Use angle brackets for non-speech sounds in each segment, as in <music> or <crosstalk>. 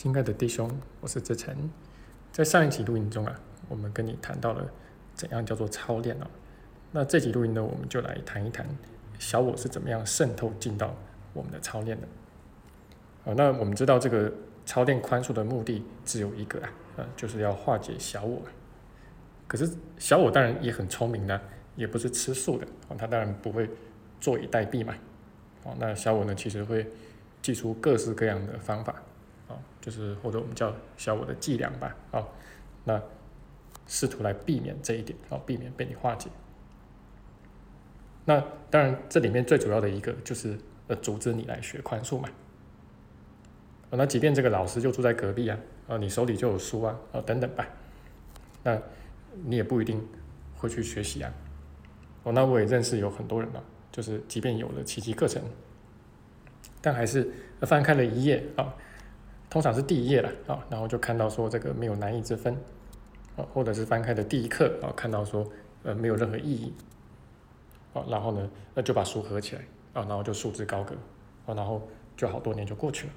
亲爱的弟兄，我是志成。在上一集录音中啊，我们跟你谈到了怎样叫做操练哦。那这集录音呢，我们就来谈一谈小我是怎么样渗透进到我们的操练的。啊，那我们知道这个操练宽恕的目的只有一个啊，呃，就是要化解小我。可是小我当然也很聪明呢，也不是吃素的啊，他当然不会坐以待毙嘛。哦，那小我呢，其实会记出各式各样的方法。就是或者我们叫小我的伎俩吧，啊，那试图来避免这一点，啊，避免被你化解。那当然，这里面最主要的一个就是呃，阻止你来学宽恕嘛。啊，那即便这个老师就住在隔壁啊，啊，你手里就有书啊，啊，等等吧，那你也不一定会去学习啊。哦，那我也认识有很多人啊，就是即便有了奇迹课程，但还是翻开了一页啊。通常是第一页了啊，然后就看到说这个没有难易之分啊，或者是翻开的第一课啊，看到说呃没有任何意义啊，然后呢那就把书合起来啊，然后就束之高阁啊，然后就好多年就过去了。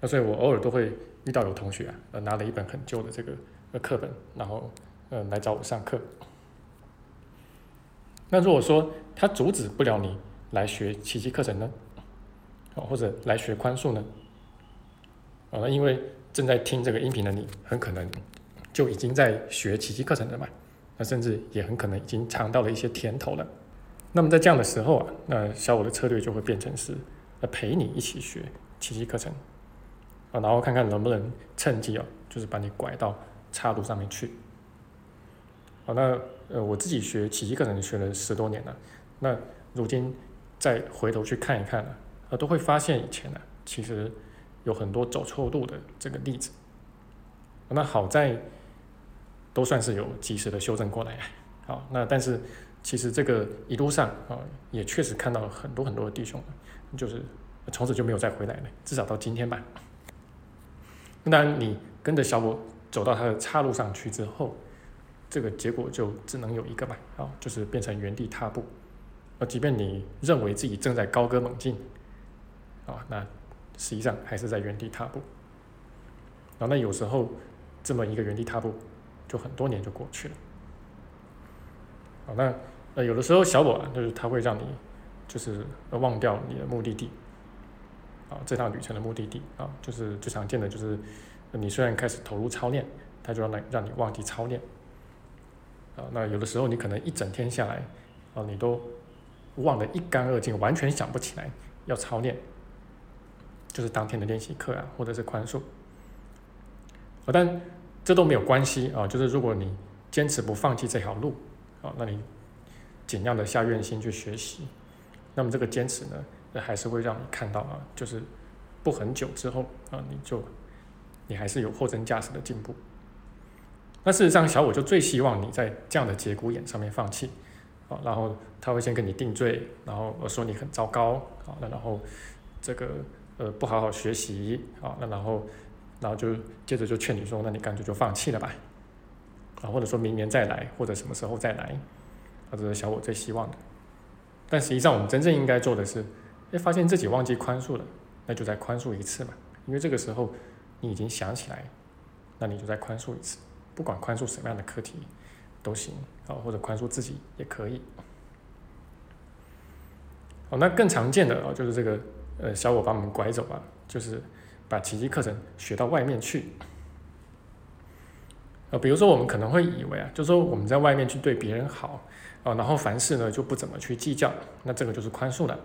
那所以我偶尔都会遇到有同学啊，呃拿了一本很旧的这个呃课本，然后呃来找我上课。那如果说他阻止不了你来学奇迹课程呢，啊或者来学宽恕呢？啊，因为正在听这个音频的你，很可能就已经在学奇迹课程了嘛，那甚至也很可能已经尝到了一些甜头了。那么在这样的时候啊，那小我的策略就会变成是，陪你一起学奇迹课程，啊，然后看看能不能趁机啊，就是把你拐到岔路上面去。好，那呃，我自己学奇迹课程学了十多年了，那如今再回头去看一看啊，啊，都会发现以前呢，其实。有很多走错路的这个例子，那好在都算是有及时的修正过来，好，那但是其实这个一路上啊，也确实看到了很多很多的弟兄，就是从此就没有再回来了，至少到今天吧。当，你跟着小我走到他的岔路上去之后，这个结果就只能有一个吧，啊，就是变成原地踏步。那即便你认为自己正在高歌猛进，啊，那。实际上还是在原地踏步，然后那有时候这么一个原地踏步，就很多年就过去了。好，那呃有的时候小我就是他会让你就是忘掉你的目的地，啊这趟旅程的目的地啊就是最常见的就是你虽然开始投入操练，他就让让你忘记操练，啊那有的时候你可能一整天下来啊你都忘得一干二净，完全想不起来要操练。就是当天的练习课啊，或者是宽恕，啊，但这都没有关系啊。就是如果你坚持不放弃这条路啊，那你尽量的下愿心去学习，那么这个坚持呢，还是会让你看到啊，就是不很久之后啊，你就你还是有货真价实的进步。那事实上，小我就最希望你在这样的节骨眼上面放弃啊，然后他会先跟你定罪，然后我说你很糟糕啊，那然后这个。呃，不好好学习啊，那然后，然后就接着就劝你说，那你干脆就放弃了吧，啊，或者说明年再来，或者什么时候再来，啊，这是小我最希望的。但实际上，我们真正应该做的是，哎，发现自己忘记宽恕了，那就再宽恕一次嘛，因为这个时候你已经想起来，那你就再宽恕一次，不管宽恕什么样的课题都行啊，或者宽恕自己也可以。哦，那更常见的啊，就是这个。呃，小伙伴们拐走啊，就是把奇迹课程学到外面去。呃，比如说我们可能会以为啊，就说我们在外面去对别人好啊，然后凡事呢就不怎么去计较，那这个就是宽恕了。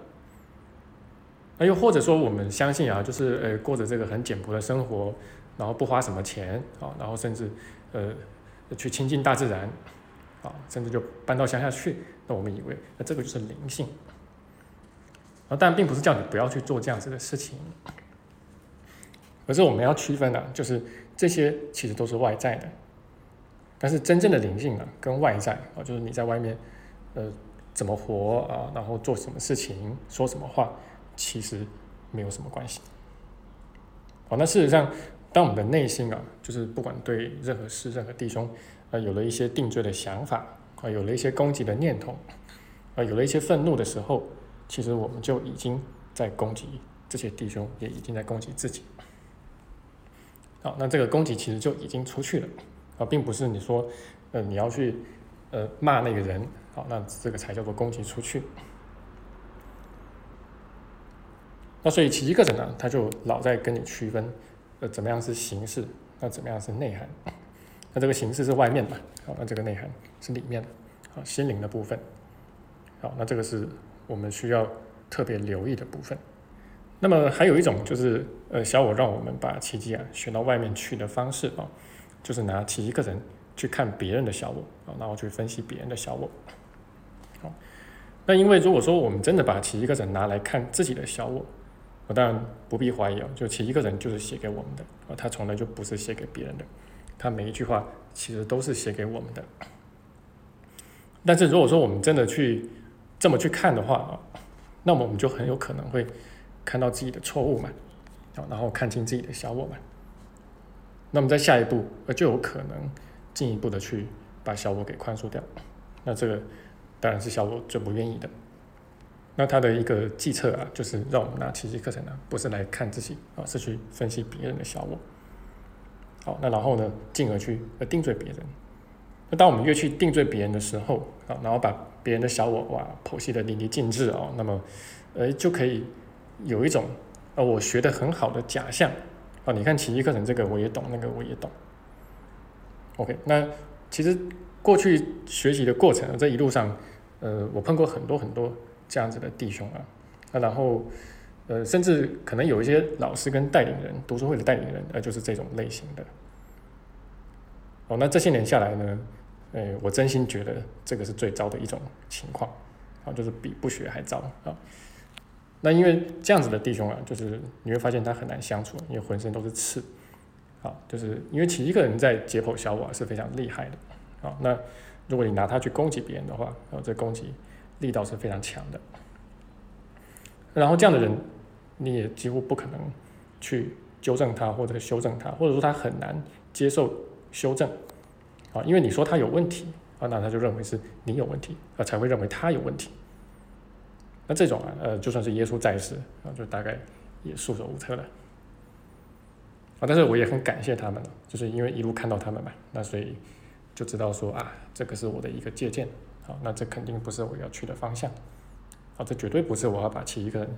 那又或者说我们相信啊，就是呃过着这个很简朴的生活，然后不花什么钱啊，然后甚至呃去亲近大自然啊，甚至就搬到乡下去，那我们以为那这个就是灵性。啊，但并不是叫你不要去做这样子的事情，而是我们要区分的，就是这些其实都是外在的，但是真正的灵性啊，跟外在啊，就是你在外面，呃，怎么活啊，然后做什么事情，说什么话，其实没有什么关系。好，那事实上，当我们的内心啊，就是不管对任何事、任何弟兄，啊，有了一些定罪的想法，啊，有了一些攻击的念头，啊，有了一些愤怒的时候。其实我们就已经在攻击这些弟兄，也已经在攻击自己。好，那这个攻击其实就已经出去了啊，并不是你说呃你要去呃骂那个人，好，那这个才叫做攻击出去。那所以奇迹课程呢，他就老在跟你区分，呃，怎么样是形式，那怎么样是内涵？那这个形式是外面的，好，那这个内涵是里面的，好，心灵的部分，好，那这个是我们需要特别留意的部分。那么还有一种就是，呃，小我让我们把奇迹啊选到外面去的方式啊，就是拿奇迹个人去看别人的小我啊，然后去分析别人的小我。好，那因为如果说我们真的把奇迹个人拿来看自己的小我，我当然不必怀疑哦，就其一个人就是写给我们的啊，他从来就不是写给别人的，他每一句话其实都是写给我们的。但是如果说我们真的去这么去看的话啊，那么我们就很有可能会看到自己的错误嘛，啊，然后看清自己的小我嘛。那么在下一步，呃，就有可能进一步的去把小我给宽恕掉，那这个当然是小我最不愿意的。那他的一个计策啊，就是让我们拿奇迹课程呢，不是来看自己啊，是去分析别人的小我。好，那然后呢，进而去呃定罪别人。那当我们越去定罪别人的时候啊，然后把别人的小我哇剖析的淋漓尽致哦，那么呃就可以有一种呃我学的很好的假象啊。你看奇迹课程这个我也懂，那个我也懂。OK，那其实过去学习的过程这一路上，呃，我碰过很多很多。这样子的弟兄啊，那然后，呃，甚至可能有一些老师跟带领人，读书会的带领人，呃，就是这种类型的。哦，那这些年下来呢，呃，我真心觉得这个是最糟的一种情况，啊，就是比不学还糟啊。那因为这样子的弟兄啊，就是你会发现他很难相处，因为浑身都是刺，啊，就是因为其一个人在解剖小我是非常厉害的，啊，那如果你拿他去攻击别人的话，啊，这攻击。力道是非常强的，然后这样的人，你也几乎不可能去纠正他或者修正他，或者说他很难接受修正，啊，因为你说他有问题啊，那他就认为是你有问题，啊，才会认为他有问题。那这种啊，呃，就算是耶稣在世啊，就大概也束手无策了。啊，但是我也很感谢他们就是因为一路看到他们嘛，那所以就知道说啊，这个是我的一个借鉴。好，那这肯定不是我要去的方向。好，这绝对不是我要把其一个人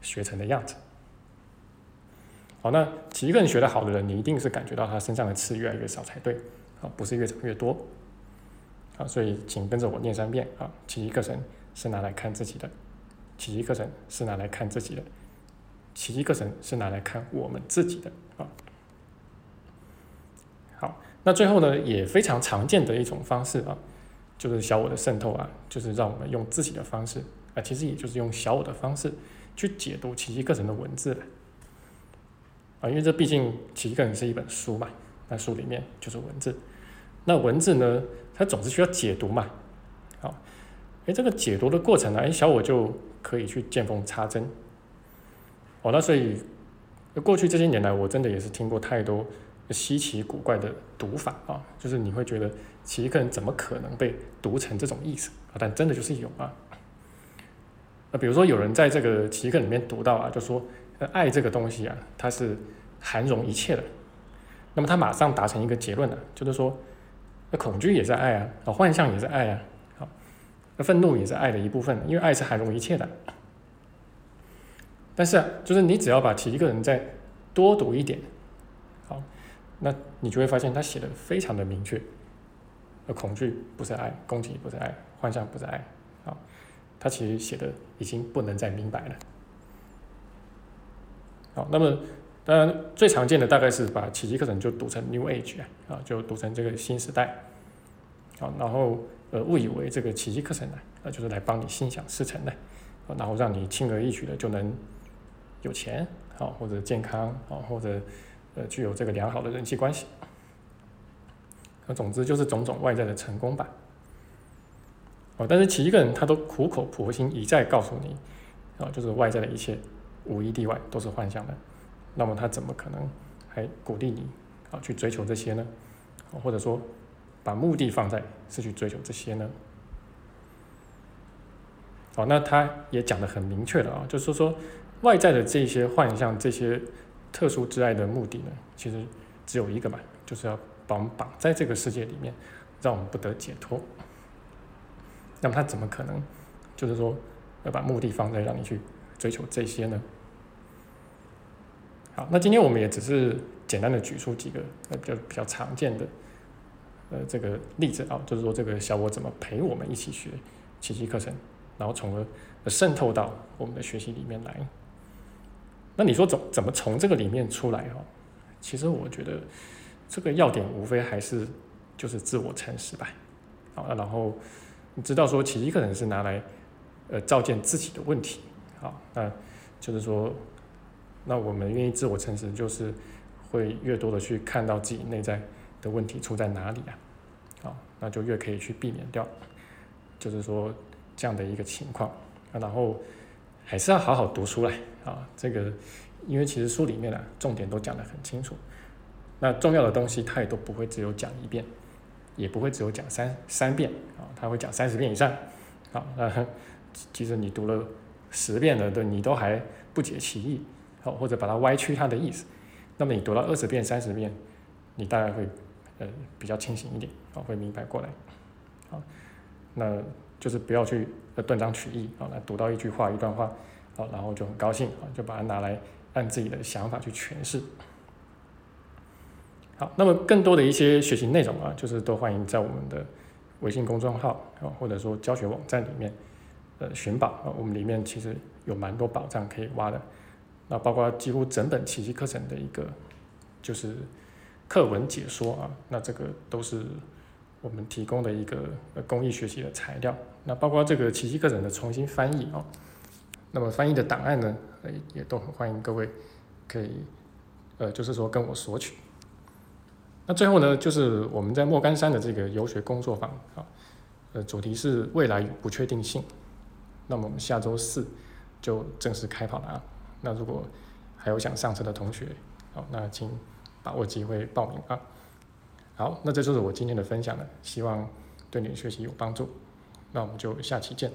学成的样子。好，那其一个人学的好的人，你一定是感觉到他身上的刺越来越少才对。啊，不是越长越多。啊，所以请跟着我念三遍。啊，其一课程是拿来看自己的，其一课程是拿来看自己的，其一课程是拿来看我们自己的。啊，好，那最后呢，也非常常见的一种方式啊。就是小我的渗透啊，就是让我们用自己的方式啊，其实也就是用小我的方式去解读奇迹课程的文字啊，因为这毕竟奇迹课程是一本书嘛，那书里面就是文字，那文字呢，它总是需要解读嘛，好，哎，这个解读的过程呢，哎，小我就可以去见缝插针，哦，那所以过去这些年来，我真的也是听过太多。稀奇古怪的读法啊，就是你会觉得奇异课怎么可能被读成这种意思啊？但真的就是有啊。那比如说有人在这个奇异课里面读到啊，就说爱这个东西啊，它是含容一切的。那么他马上达成一个结论了，就是说，那恐惧也是爱啊，啊幻象也是爱啊，好，那愤怒也是爱的一部分，因为爱是含容一切的。但是啊，就是你只要把奇异课人再多读一点。好那你就会发现他写的非常的明确，呃，恐惧不是爱，攻击不是爱，幻象不是爱，啊，他其实写的已经不能再明白了。好，那么当然最常见的大概是把奇迹课程就读成 New Age 啊，啊，就读成这个新时代，好，然后呃误以为这个奇迹课程呢，啊，就是来帮你心想事成的，然后让你轻而易举的就能有钱，好，或者健康，啊，或者。呃，具有这个良好的人际关系，那总之就是种种外在的成功吧。哦，但是其一个人他都苦口婆心一再告诉你，啊，就是外在的一切无一例外都是幻象的，那么他怎么可能还鼓励你啊去追求这些呢？或者说把目的放在是去追求这些呢？哦，那他也讲的很明确了啊，就是说说外在的这些幻象这些。特殊之爱的目的呢，其实只有一个嘛，就是要把我们绑在这个世界里面，让我们不得解脱。那么他怎么可能，就是说要把目的放在让你去追求这些呢？好，那今天我们也只是简单的举出几个呃比较比较常见的呃这个例子啊，就是说这个小我怎么陪我们一起学奇迹课程，然后从而渗透到我们的学习里面来。那你说怎怎么从这个里面出来哈？其实我觉得这个要点无非还是就是自我诚实吧。好，然后你知道说奇迹课程是拿来呃照见自己的问题，好，那就是说那我们愿意自我诚实，就是会越多的去看到自己内在的问题出在哪里啊，好，那就越可以去避免掉，就是说这样的一个情况，然后。还是要好好读书来啊！这个，因为其实书里面啊，重点都讲得很清楚。那重要的东西，它也都不会只有讲一遍，也不会只有讲三三遍啊，他会讲三十遍以上。好，那 <laughs> 其实你读了十遍的，对，你都还不解其意，或者把它歪曲它的意思，那么你读到二十遍、三十遍，你大概会呃比较清醒一点，啊，会明白过来。好，那。就是不要去断章取义啊，来读到一句话一段话，好，然后就很高兴啊，就把它拿来按自己的想法去诠释。好，那么更多的一些学习内容啊，就是都欢迎在我们的微信公众号啊，或者说教学网站里面呃寻宝啊，我们里面其实有蛮多宝藏可以挖的。那包括几乎整本奇迹课程的一个就是课文解说啊，那这个都是。我们提供的一个公益学习的材料，那包括这个奇迹课程的重新翻译哦，那么翻译的档案呢，也都很欢迎各位可以，呃，就是说跟我索取。那最后呢，就是我们在莫干山的这个游学工作坊啊，呃，主题是未来与不确定性。那么我们下周四就正式开跑了啊。那如果还有想上车的同学，好，那请把握机会报名啊。好，那这就是我今天的分享了，希望对你的学习有帮助。那我们就下期见。